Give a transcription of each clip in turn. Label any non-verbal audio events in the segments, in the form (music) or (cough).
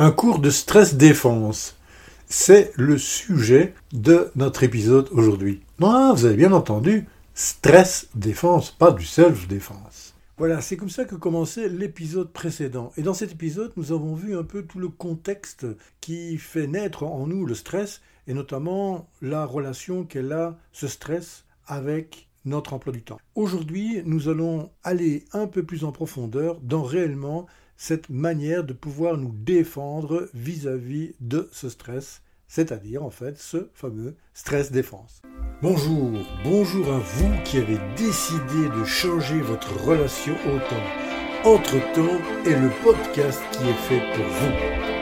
Un cours de stress défense. C'est le sujet de notre épisode aujourd'hui. Non, vous avez bien entendu, stress défense, pas du self-défense. Voilà, c'est comme ça que commençait l'épisode précédent. Et dans cet épisode, nous avons vu un peu tout le contexte qui fait naître en nous le stress, et notamment la relation qu'elle a, ce stress, avec notre emploi du temps. Aujourd'hui, nous allons aller un peu plus en profondeur dans réellement cette manière de pouvoir nous défendre vis-à-vis de ce stress, c'est-à-dire en fait ce fameux stress défense. Bonjour, bonjour à vous qui avez décidé de changer votre relation au temps. Entre-temps est le podcast qui est fait pour vous.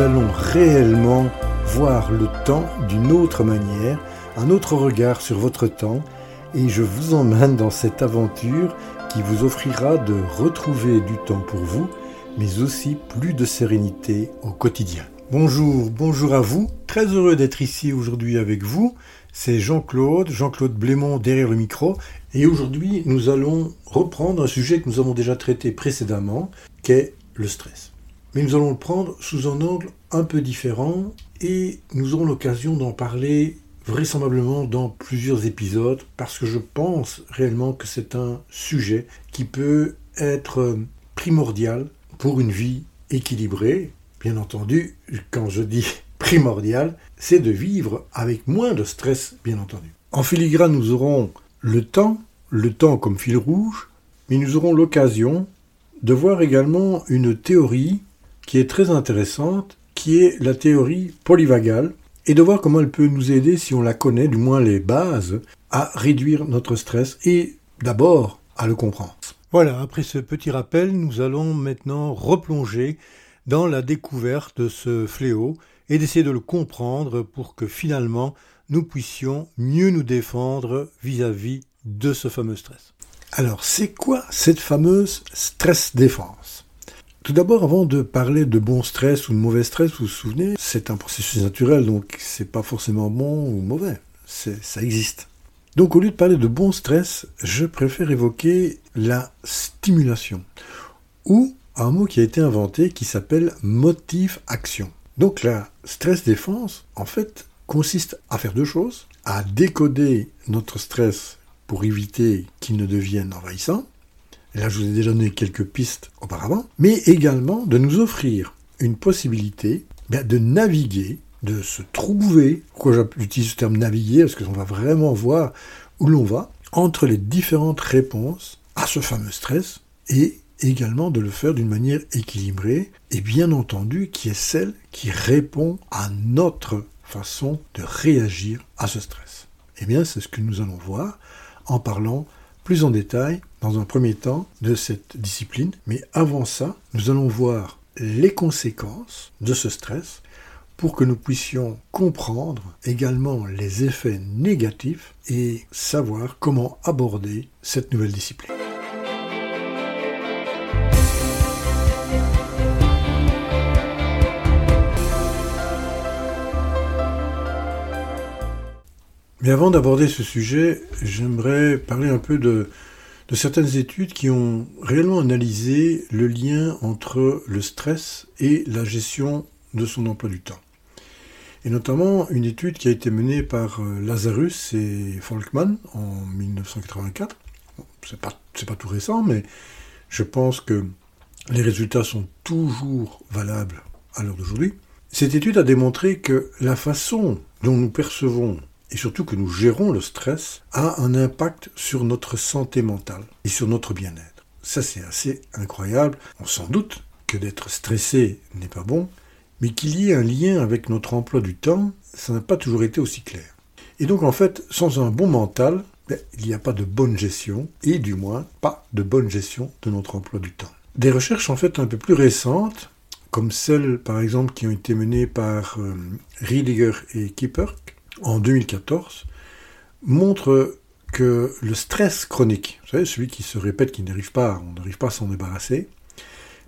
Nous allons réellement voir le temps d'une autre manière, un autre regard sur votre temps, et je vous emmène dans cette aventure qui vous offrira de retrouver du temps pour vous, mais aussi plus de sérénité au quotidien. Bonjour, bonjour à vous, très heureux d'être ici aujourd'hui avec vous. C'est Jean-Claude, Jean-Claude Blémont derrière le micro, et aujourd'hui nous allons reprendre un sujet que nous avons déjà traité précédemment, qu'est le stress mais nous allons le prendre sous un angle un peu différent et nous aurons l'occasion d'en parler vraisemblablement dans plusieurs épisodes parce que je pense réellement que c'est un sujet qui peut être primordial pour une vie équilibrée. Bien entendu, quand je dis (laughs) primordial, c'est de vivre avec moins de stress, bien entendu. En filigrane, nous aurons le temps, le temps comme fil rouge, mais nous aurons l'occasion de voir également une théorie qui est très intéressante, qui est la théorie polyvagale, et de voir comment elle peut nous aider, si on la connaît, du moins les bases, à réduire notre stress et d'abord à le comprendre. Voilà, après ce petit rappel, nous allons maintenant replonger dans la découverte de ce fléau et d'essayer de le comprendre pour que finalement nous puissions mieux nous défendre vis-à-vis de ce fameux stress. Alors, c'est quoi cette fameuse stress défense? Tout d'abord, avant de parler de bon stress ou de mauvais stress, vous vous souvenez, c'est un processus naturel, donc c'est pas forcément bon ou mauvais. Ça existe. Donc au lieu de parler de bon stress, je préfère évoquer la stimulation. Ou un mot qui a été inventé qui s'appelle motif-action. Donc la stress défense, en fait, consiste à faire deux choses. À décoder notre stress pour éviter qu'il ne devienne envahissant, là je vous ai déjà donné quelques pistes auparavant, mais également de nous offrir une possibilité ben, de naviguer, de se trouver, pourquoi j'utilise ce terme naviguer, parce qu'on va vraiment voir où l'on va, entre les différentes réponses à ce fameux stress, et également de le faire d'une manière équilibrée, et bien entendu qui est celle qui répond à notre façon de réagir à ce stress. Eh bien, c'est ce que nous allons voir en parlant plus en détail dans un premier temps de cette discipline, mais avant ça, nous allons voir les conséquences de ce stress pour que nous puissions comprendre également les effets négatifs et savoir comment aborder cette nouvelle discipline. Mais avant d'aborder ce sujet, j'aimerais parler un peu de, certaines études qui ont réellement analysé le lien entre le stress et la gestion de son emploi du temps. Et notamment une étude qui a été menée par euh, Lazarus et Folkman en 1984. C'est pas, pas tout récent, mais je pense que les résultats sont toujours valables à l'heure d'aujourd'hui. Cette étude a démontré que la façon dont nous percevons et surtout que nous gérons le stress a un impact sur notre santé mentale et sur notre bien-être. Ça c'est assez incroyable. On s'en doute que d'être stressé n'est pas bon, mais qu'il y ait un lien avec notre emploi du temps, ça n'a pas toujours été aussi clair. Et donc en fait, sans un bon mental, ben, il n'y a pas de bonne gestion, et du moins pas de bonne gestion de notre emploi du temps. Des recherches en fait un peu plus récentes, comme celles par exemple qui ont été menées par euh, et Kipperk, en 2014 montre que le stress chronique, vous savez, celui qui se répète, qui n'arrive pas, on n'arrive pas à s'en débarrasser,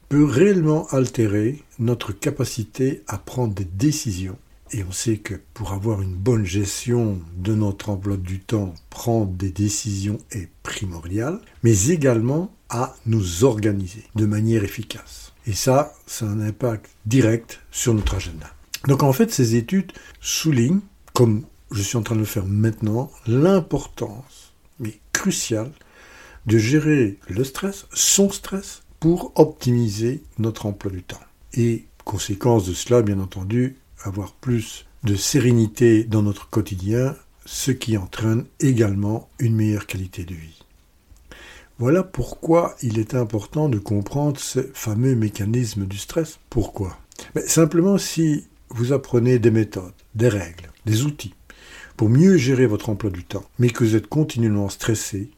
peut réellement altérer notre capacité à prendre des décisions. Et on sait que pour avoir une bonne gestion de notre emploi du temps, prendre des décisions est primordial, mais également à nous organiser de manière efficace. Et ça, a un impact direct sur notre agenda. Donc en fait, ces études soulignent, comme je suis en train de le faire maintenant, l'importance, mais cruciale, de gérer le stress, son stress, pour optimiser notre emploi du temps. Et conséquence de cela, bien entendu, avoir plus de sérénité dans notre quotidien, ce qui entraîne également une meilleure qualité de vie. Voilà pourquoi il est important de comprendre ce fameux mécanisme du stress. Pourquoi? Simplement si vous apprenez des méthodes, des règles, des outils pour mieux gérer votre emploi du temps, mais que vous êtes continuellement stressé,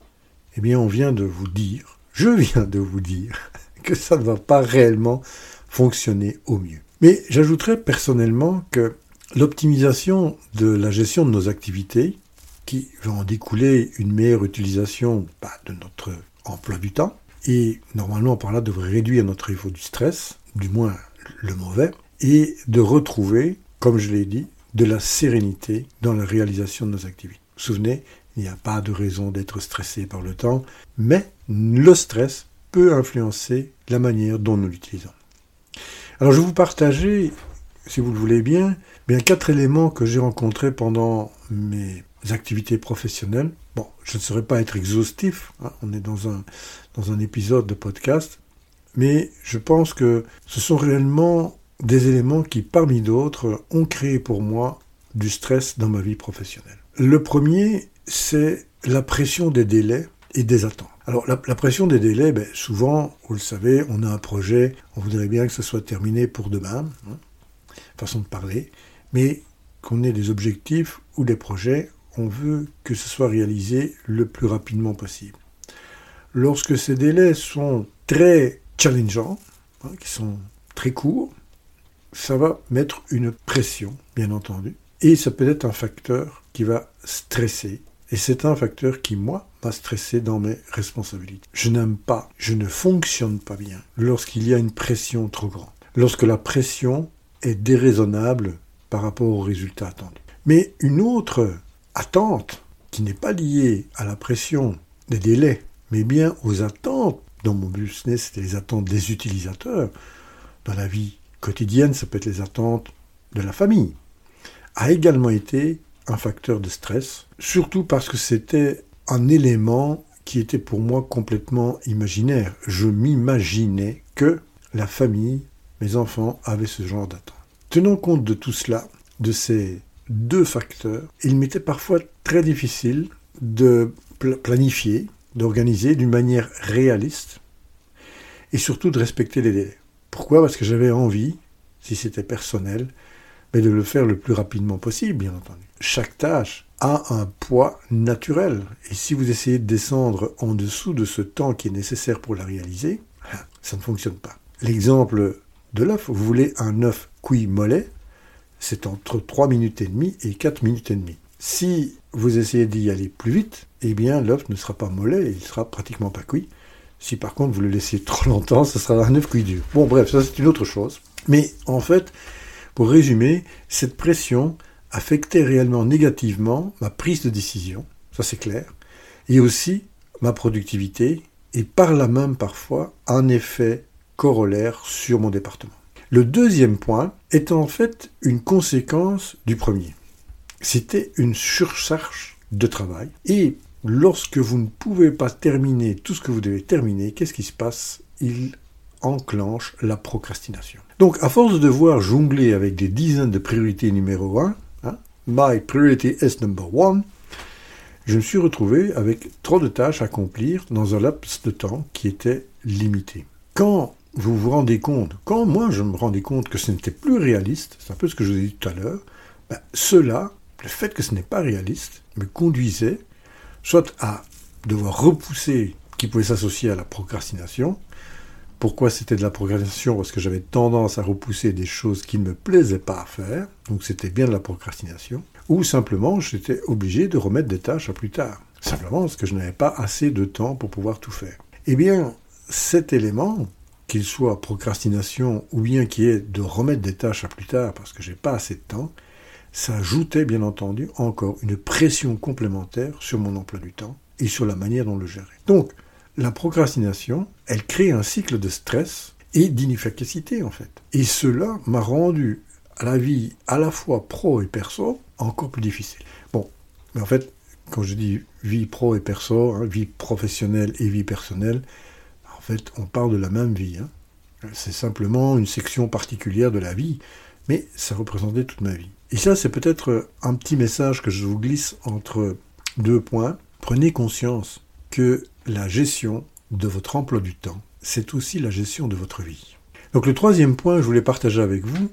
eh bien on vient de vous dire, je viens de vous dire, (laughs) que ça ne va pas réellement fonctionner au mieux. Mais j'ajouterais personnellement que l'optimisation de la gestion de nos activités, qui va en découler une meilleure utilisation bah, de notre emploi du temps, et normalement par là devrait réduire notre niveau du stress, du moins le mauvais, et de retrouver, comme je l'ai dit, de la sérénité dans la réalisation de nos activités. Vous vous souvenez, il n'y a pas de raison d'être stressé par le temps, mais le stress peut influencer la manière dont nous l'utilisons. Alors je vais vous partager, si vous le voulez bien, bien quatre éléments que j'ai rencontrés pendant mes activités professionnelles. Bon, je ne saurais pas être exhaustif, hein, on est dans un, dans un épisode de podcast, mais je pense que ce sont réellement des éléments qui, parmi d'autres, ont créé pour moi du stress dans ma vie professionnelle. Le premier, c'est la pression des délais et des attentes. Alors la, pression des délais, ben, souvent, vous le savez, on a un projet, on voudrait bien que ce soit terminé pour demain, hein, façon de parler, mais qu'on ait des objectifs ou des projets, on veut que ce soit réalisé le plus rapidement possible. Lorsque ces délais sont très challengeants, hein, qui sont très courts, ça va mettre une pression, bien entendu, et ça peut être un facteur qui va stresser. Et c'est un facteur qui, moi, m'a stressé dans mes responsabilités. Je n'aime pas, je ne fonctionne pas bien lorsqu'il y a une pression trop grande. Lorsque la pression est déraisonnable par rapport aux résultats attendus. Mais une autre attente qui n'est pas liée à la pression des délais, mais bien aux attentes, dans mon business, les attentes des utilisateurs, dans la vie quotidienne, ça peut être les attentes de la famille, a également été un facteur de stress, surtout parce que c'était un élément qui était pour moi complètement imaginaire. Je m'imaginais que la famille, mes enfants, avaient ce genre d'attente. Tenant compte de tout cela, de ces deux facteurs, il m'était parfois très difficile de planifier, d'organiser d'une manière réaliste et surtout de respecter les délais. Pourquoi? Parce que j'avais envie, si c'était personnel, mais de le faire le plus rapidement possible, bien entendu. Chaque tâche a un poids naturel, et si vous essayez de descendre en dessous de ce temps qui est nécessaire pour la réaliser, (laughs) ça ne fonctionne pas. L'exemple de l'œuf, vous voulez un œuf cuit mollet, c'est entre 3 minutes et demie et 4 minutes et demie. Si vous essayez d'y aller plus vite, eh bien l'œuf ne sera pas mollet, il sera pratiquement pas cuit. Si par contre vous le laissez trop (laughs) longtemps, ce sera un œuf cuit dur. Bon bref, ça c'est une autre chose. Mais en fait, pour résumer, cette pression affectait réellement négativement ma prise de décision, ça c'est clair, et aussi ma productivité, et par là même parfois un effet corollaire sur mon département. Le deuxième point est en fait une conséquence du premier. C'était une surcharge de travail, et lorsque vous ne pouvez pas terminer tout ce que vous devez terminer, qu'est-ce qui se passe? Il enclenche la procrastination. Donc, à force de devoir jongler avec des dizaines de priorités numéro 1, hein, my priority is number one, je me suis retrouvé avec trop de tâches à accomplir dans un laps de temps qui était limité. Quand vous vous rendez compte, quand moi je me rendais compte que ce n'était plus réaliste, c'est un peu ce que je vous ai dit tout à l'heure, ben, cela, le fait que ce n'est pas réaliste, me conduisait soit à devoir repousser qui pouvait s'associer à la procrastination. Pourquoi c'était de la procrastination? Parce que j'avais tendance à repousser des choses qui ne me plaisaient pas à faire, donc c'était bien de la procrastination. ou simplement j'étais obligé de remettre des tâches à plus tard. Simplement parce que je n'avais pas assez de temps pour pouvoir tout faire. Eh bien, cet élément, qu'il soit procrastination ou bien qui est de remettre des tâches à plus tard parce que j'ai pas assez de temps, ça ajoutait bien entendu encore une pression complémentaire sur mon emploi du temps et sur la manière dont le gérer. Donc, la procrastination, elle crée un cycle de stress et d'inefficacité en fait. Et cela m'a rendu la vie à la fois pro et perso encore plus difficile. Bon, mais en fait, quand je dis vie pro et perso, hein, vie professionnelle et vie personnelle, en fait, on parle de la même vie. Hein. C'est simplement une section particulière de la vie, mais ça représentait toute ma vie. Et ça, c'est peut-être un petit message que je vous glisse entre deux points. Prenez conscience que la gestion de votre emploi du temps, c'est aussi la gestion de votre vie. Donc le troisième point que je voulais partager avec vous,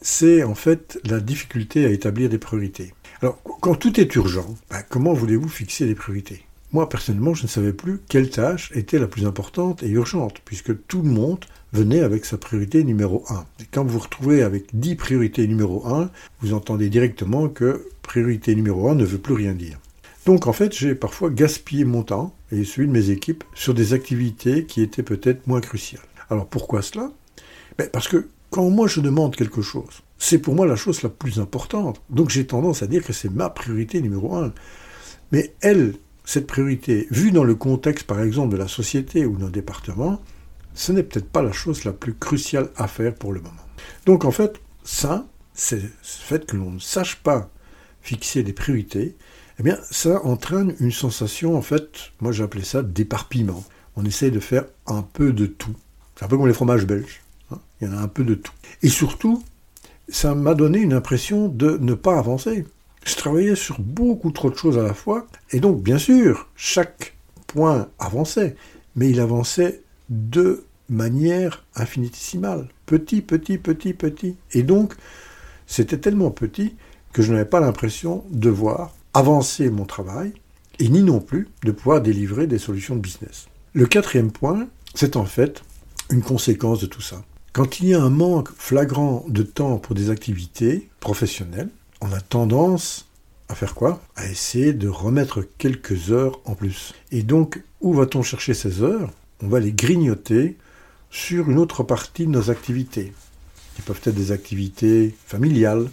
c'est en fait la difficulté à établir des priorités. Alors, quand tout est urgent, ben, comment voulez-vous fixer des priorités? Moi, personnellement, je ne savais plus quelle tâche était la plus importante et urgente, puisque tout le monde venait avec sa priorité numéro 1. Et quand vous retrouvez avec 10 priorités numéro 1, vous entendez directement que priorité numéro 1 ne veut plus rien dire. Donc en fait, j'ai parfois gaspillé mon temps et celui de mes équipes sur des activités qui étaient peut-être moins cruciales. Alors pourquoi cela? Ben, Parce que quand moi je demande quelque chose, c'est pour moi la chose la plus importante. Donc j'ai tendance à dire que c'est ma priorité numéro un. Mais elle, cette priorité, vue dans le contexte par exemple de la société ou d'un département, ce n'est peut-être pas la chose la plus cruciale à faire pour le moment. Donc en fait, ça, c'est le fait que l'on ne sache pas fixer des priorités, eh bien, ça entraîne une sensation, en fait, moi j'appelais ça d'éparpillement. On essaye de faire un peu de tout. C'est un peu comme les fromages belges. Hein. Il y en a un peu de tout. Et surtout, ça m'a donné une impression de ne pas avancer. Je travaillais sur beaucoup trop de choses à la fois, et donc, bien sûr, chaque point avançait, mais il avançait de manière infinitésimale. Petit, petit, petit, petit. Et donc, c'était tellement petit que je n'avais pas l'impression de voir avancer mon travail et ni non plus de pouvoir délivrer des solutions de business. Le quatrième point, c'est en fait une conséquence de tout ça. Quand il y a un manque flagrant de temps pour des activités professionnelles, on a tendance à faire quoi? À essayer de remettre quelques heures en plus. Et donc, où va-t-on chercher ces heures? On va les grignoter sur une autre partie de nos activités, qui peuvent être des activités familiales.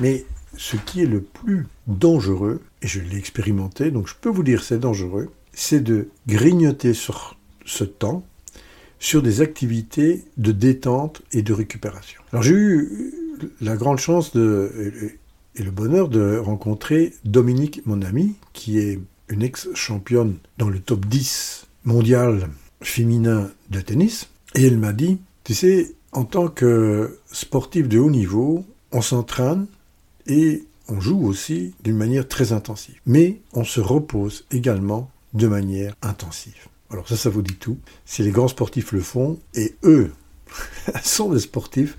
Mais ce qui est le plus dangereux, et je l'ai expérimenté, donc je peux vous dire c'est dangereux, c'est de grignoter sur ce temps sur des activités de détente et de récupération. Alors j'ai eu la grande chance et le bonheur de rencontrer Dominique, mon ami, qui est une ex-championne dans le top 10 mondial féminin de tennis. Et elle m'a dit, tu sais, en tant que sportif de haut niveau, on s'entraîne et on joue aussi d'une manière très intensive. Mais on se repose également de manière intensive. Alors ça, ça vous dit tout. Si les grands sportifs le font, et eux (laughs) sont des sportifs,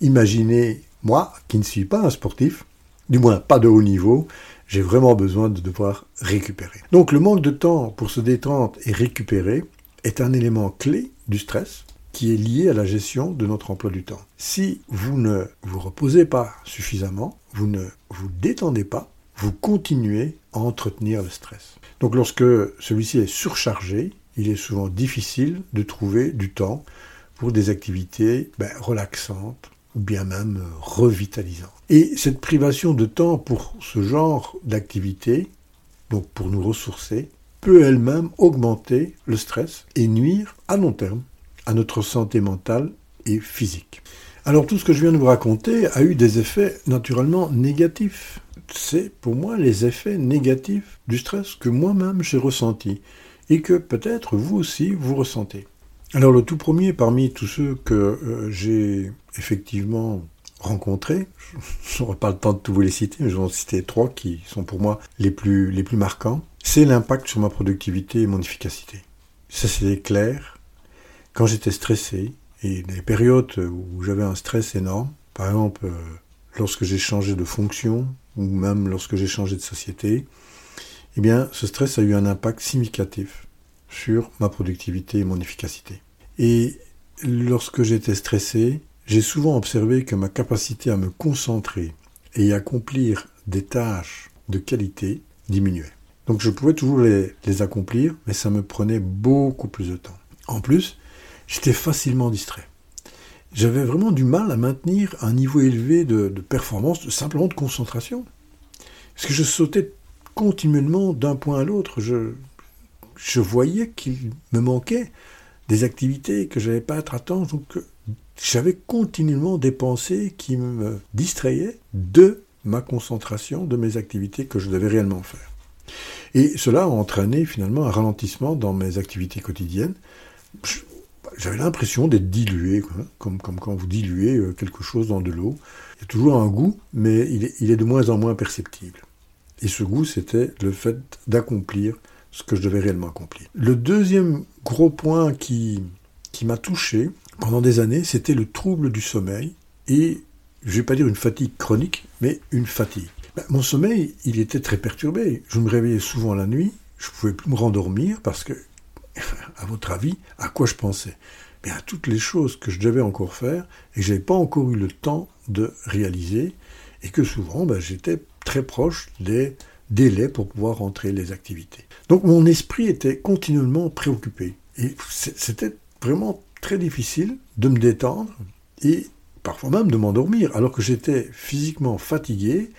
imaginez moi, qui ne suis pas un sportif, du moins pas de haut niveau, j'ai vraiment besoin de devoir récupérer. Donc le manque de temps pour se détendre et récupérer est un élément clé du stress qui est lié à la gestion de notre emploi du temps. Si vous ne vous reposez pas suffisamment, vous ne vous détendez pas, vous continuez à entretenir le stress. Donc lorsque celui-ci est surchargé, il est souvent difficile de trouver du temps pour des activités ben, relaxantes ou bien même revitalisantes. Et cette privation de temps pour ce genre d'activité, donc pour nous ressourcer, peut elle-même augmenter le stress et nuire à long terme à notre santé mentale et physique. Alors tout ce que je viens de vous raconter a eu des effets naturellement négatifs. C'est pour moi les effets négatifs du stress que moi-même j'ai ressenti et que peut-être vous aussi vous ressentez. Alors le tout premier parmi tous ceux que euh, j'ai effectivement rencontrés, (laughs) je n'aurai pas le temps de tous vous les citer, mais je vais en citer trois qui sont pour moi les plus, les plus marquants, c'est l'impact sur ma productivité et mon efficacité. Ça c'est clair. Quand j'étais stressé, et des périodes où j'avais un stress énorme, par exemple euh, lorsque j'ai changé de fonction, ou même lorsque j'ai changé de société, eh bien, ce stress a eu un impact significatif sur ma productivité et mon efficacité. Et lorsque j'étais stressé, j'ai souvent observé que ma capacité à me concentrer et accomplir des tâches de qualité diminuait. Donc je pouvais toujours les, accomplir, mais ça me prenait beaucoup plus de temps. En plus, j'étais facilement distrait. J'avais vraiment du mal à maintenir un niveau élevé de, performance, simplement de concentration. Parce que je sautais continuellement d'un point à l'autre. Je voyais qu'il me manquait des activités que je n'avais pas à temps. Donc j'avais continuellement des pensées qui me distrayaient de ma concentration, de mes activités que je devais réellement faire. Et cela a entraîné finalement un ralentissement dans mes activités quotidiennes. J'avais l'impression d'être dilué, comme, comme quand vous diluez euh, quelque chose dans de l'eau. Il y a toujours un goût, mais il est, il est de moins en moins perceptible. Et ce goût, c'était le fait d'accomplir ce que je devais réellement accomplir. Le deuxième gros point qui, qui m'a touché pendant des années, c'était le trouble du sommeil et, je ne vais pas dire une fatigue chronique, mais une fatigue. Ben, mon sommeil, il était très perturbé. Je me réveillais souvent la nuit, je ne pouvais plus me rendormir parce que, (laughs) à votre avis, à quoi je pensais? Bien, à toutes les choses que je devais encore faire et que je n'avais pas encore eu le temps de réaliser et que souvent, ben, j'étais très proche des délais pour pouvoir rentrer les activités. Donc mon esprit était continuellement préoccupé et c'était vraiment très difficile de me détendre et parfois même de m'endormir alors que j'étais physiquement fatigué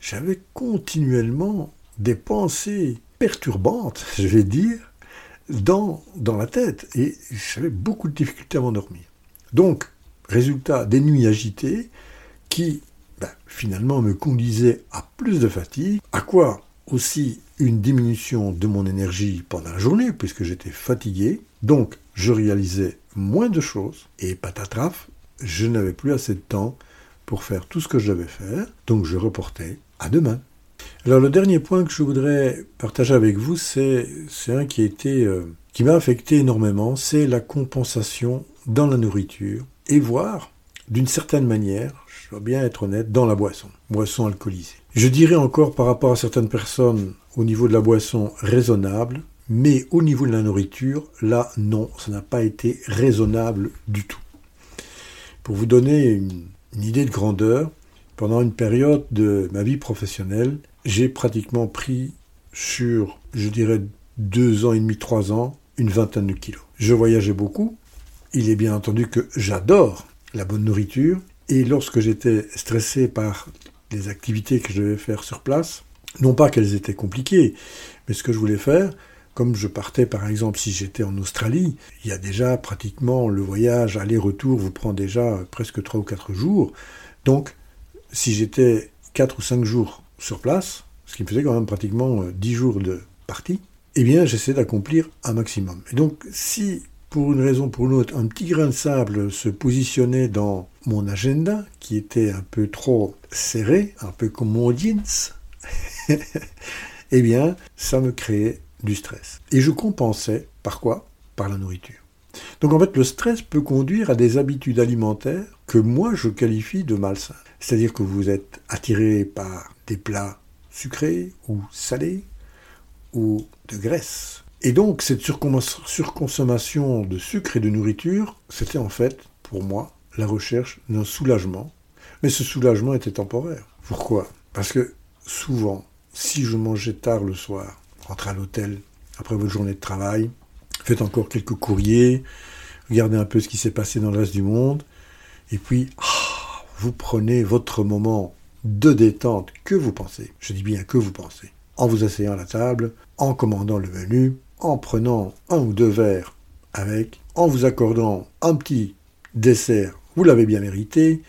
j'avais continuellement des pensées perturbantes, (laughs) je vais dire, dans, dans la tête. Et j'avais beaucoup de difficultés à m'endormir. Donc, résultat, des nuits agitées qui, ben, finalement, me conduisaient à plus de fatigue. À quoi aussi une diminution de mon énergie pendant la journée, puisque j'étais fatigué. Donc, je réalisais moins de choses. Et patatraf, je n'avais plus assez de temps pour faire tout ce que je devais faire. Donc, je reportais à demain. Alors le dernier point que je voudrais partager avec vous, c'est un euh, qui m'a affecté énormément, c'est la compensation dans la nourriture et voire d'une certaine manière, je dois bien être honnête, dans la boisson, boisson alcoolisée. Je dirais encore par rapport à certaines personnes au niveau de la boisson raisonnable, mais au niveau de la nourriture, là non, ça n'a pas été raisonnable du tout. Pour vous donner une idée de grandeur, pendant une période de ma vie professionnelle, j'ai pratiquement pris sur, je dirais, deux ans et demi, trois ans, une vingtaine de kilos. Je voyageais beaucoup. Il est bien entendu que j'adore la bonne nourriture. Et lorsque j'étais stressé par les activités que je devais faire sur place, non pas qu'elles étaient compliquées, mais ce que je voulais faire, comme je partais par exemple si j'étais en Australie, il y a déjà pratiquement le voyage aller-retour vous prend déjà presque trois ou quatre jours. Donc si j'étais 4 ou 5 jours sur place, ce qui me faisait quand même pratiquement 10 euh, jours de partie, eh bien j'essaie d'accomplir un maximum. Et donc si pour une raison ou pour une autre, un petit grain de sable se positionnait dans mon agenda, qui était un peu trop serré, un peu comme mon jeans, (laughs) eh bien, ça me créait du stress. Et je compensais par quoi? Par la nourriture. Donc en fait, le stress peut conduire à des habitudes alimentaires que moi je qualifie de malsaines. C'est-à-dire que vous êtes attiré par des plats sucrés ou salés ou de graisse. Et donc cette surconsommation de sucre et de nourriture, c'était en fait, pour moi, la recherche d'un soulagement. Mais ce soulagement était temporaire. Pourquoi? Parce que souvent, si je mangeais tard le soir, rentre à l'hôtel après votre journée de travail, faites encore quelques courriers, regardez un peu ce qui s'est passé dans le reste du monde, et puis, ah, vous prenez votre moment de détente que vous pensez, je dis bien que vous pensez, en vous asseyant à la table, en commandant le menu, en prenant un ou deux verres avec, en vous accordant un petit dessert, vous l'avez bien mérité,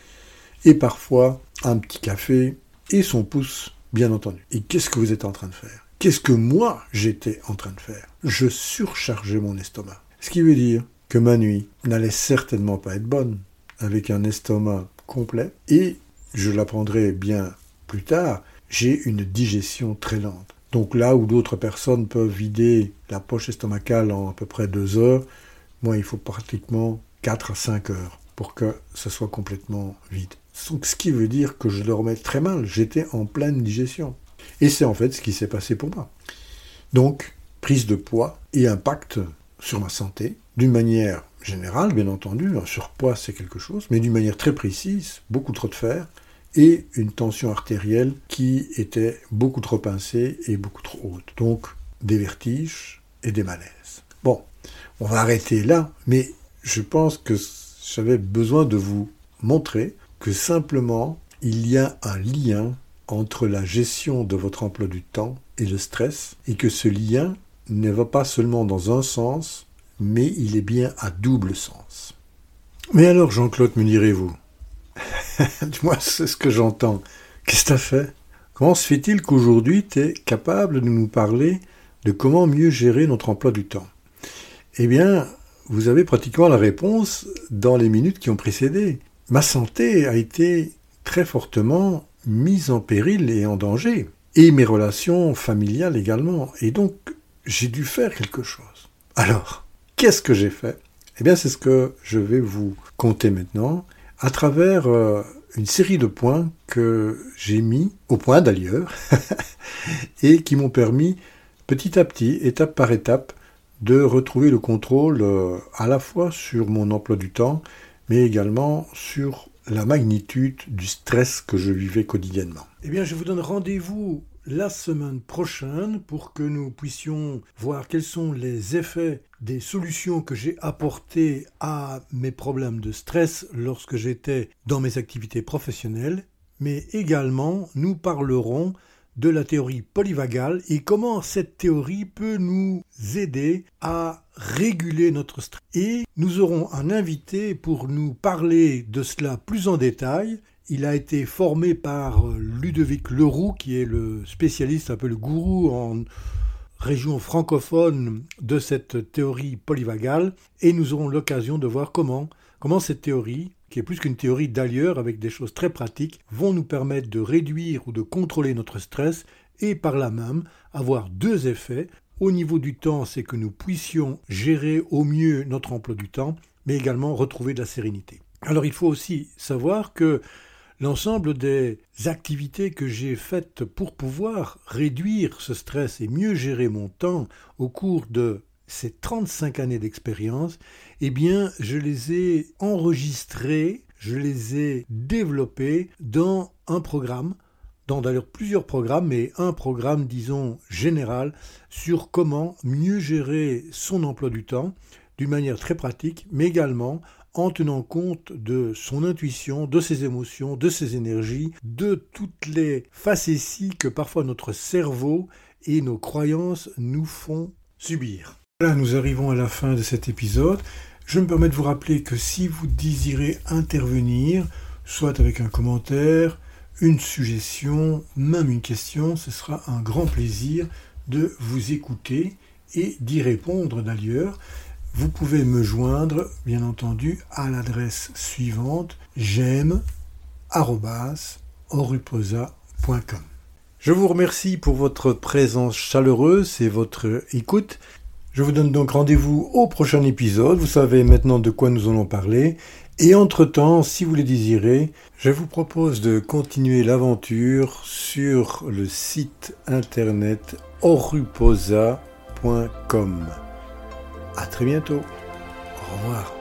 et parfois un petit café et son pouce, bien entendu. Et qu'est-ce que vous êtes en train de faire? Qu'est-ce que moi j'étais en train de faire? Je surchargeais mon estomac. Ce qui veut dire que ma nuit n'allait certainement pas être bonne avec un estomac complet. Et, je l'apprendrai bien plus tard, j'ai une digestion très lente. Donc là où d'autres personnes peuvent vider la poche estomacale en à peu près deux heures, moi il faut pratiquement 4 à 5 heures pour que ce soit complètement vide. Donc, ce qui veut dire que je dormais très mal, j'étais en pleine digestion. Et c'est en fait ce qui s'est passé pour moi. Donc, prise de poids et impact sur ma santé, d'une manière général, bien entendu, un surpoids c'est quelque chose, mais d'une manière très précise, beaucoup trop de fer, et une tension artérielle qui était beaucoup trop pincée et beaucoup trop haute. Donc des vertiges et des malaises. Bon, on va arrêter là, mais je pense que j'avais besoin de vous montrer que simplement il y a un lien entre la gestion de votre emploi du temps et le stress, et que ce lien ne va pas seulement dans un sens, mais il est bien à double sens. Mais alors, Jean-Claude, me direz-vous (laughs) Moi, c'est ce que j'entends. Qu'est-ce que t'as fait? Comment se fait-il qu'aujourd'hui tu es capable de nous parler de comment mieux gérer notre emploi du temps? Eh bien, vous avez pratiquement la réponse dans les minutes qui ont précédé. Ma santé a été très fortement mise en péril et en danger. Et mes relations familiales également. Et donc, j'ai dû faire quelque chose. Alors, qu'est-ce que j'ai fait? Eh bien, c'est ce que je vais vous conter maintenant à travers euh, une série de points que j'ai mis au point d'ailleurs (laughs) et qui m'ont permis petit à petit, étape par étape, de retrouver le contrôle euh, à la fois sur mon emploi du temps, mais également sur la magnitude du stress que je vivais quotidiennement. Eh bien, je vous donne rendez-vous la semaine prochaine pour que nous puissions voir quels sont les effets des solutions que j'ai apportées à mes problèmes de stress lorsque j'étais dans mes activités professionnelles, mais également nous parlerons de la théorie polyvagale et comment cette théorie peut nous aider à réguler notre stress. Et nous aurons un invité pour nous parler de cela plus en détail. Il a été formé par Ludovic Leroux, qui est le spécialiste, un peu le gourou en région francophone de cette théorie polyvagale. Et nous aurons l'occasion de voir comment, comment cette théorie qui est plus qu'une théorie d'ailleurs avec des choses très pratiques, vont nous permettre de réduire ou de contrôler notre stress et par là même avoir deux effets. Au niveau du temps, c'est que nous puissions gérer au mieux notre emploi du temps, mais également retrouver de la sérénité. Alors il faut aussi savoir que l'ensemble des activités que j'ai faites pour pouvoir réduire ce stress et mieux gérer mon temps au cours de ces 35 années d'expérience, eh bien, je les ai enregistrées, je les ai développées dans un programme, dans d'ailleurs plusieurs programmes, mais un programme, disons, général, sur comment mieux gérer son emploi du temps d'une manière très pratique, mais également en tenant compte de son intuition, de ses émotions, de ses énergies, de toutes les facéties que parfois notre cerveau et nos croyances nous font subir. Voilà, nous arrivons à la fin de cet épisode. Je me permets de vous rappeler que si vous désirez intervenir, soit avec un commentaire, une suggestion, même une question, ce sera un grand plaisir de vous écouter et d'y répondre d'ailleurs. Vous pouvez me joindre, bien entendu, à l'adresse suivante j'aime Je vous remercie pour votre présence chaleureuse et votre écoute. Je vous donne donc rendez-vous au prochain épisode. Vous savez maintenant de quoi nous allons parler. Et entre-temps, si vous le désirez, je vous propose de continuer l'aventure sur le site internet oruposa.com. Très bientôt. Au revoir.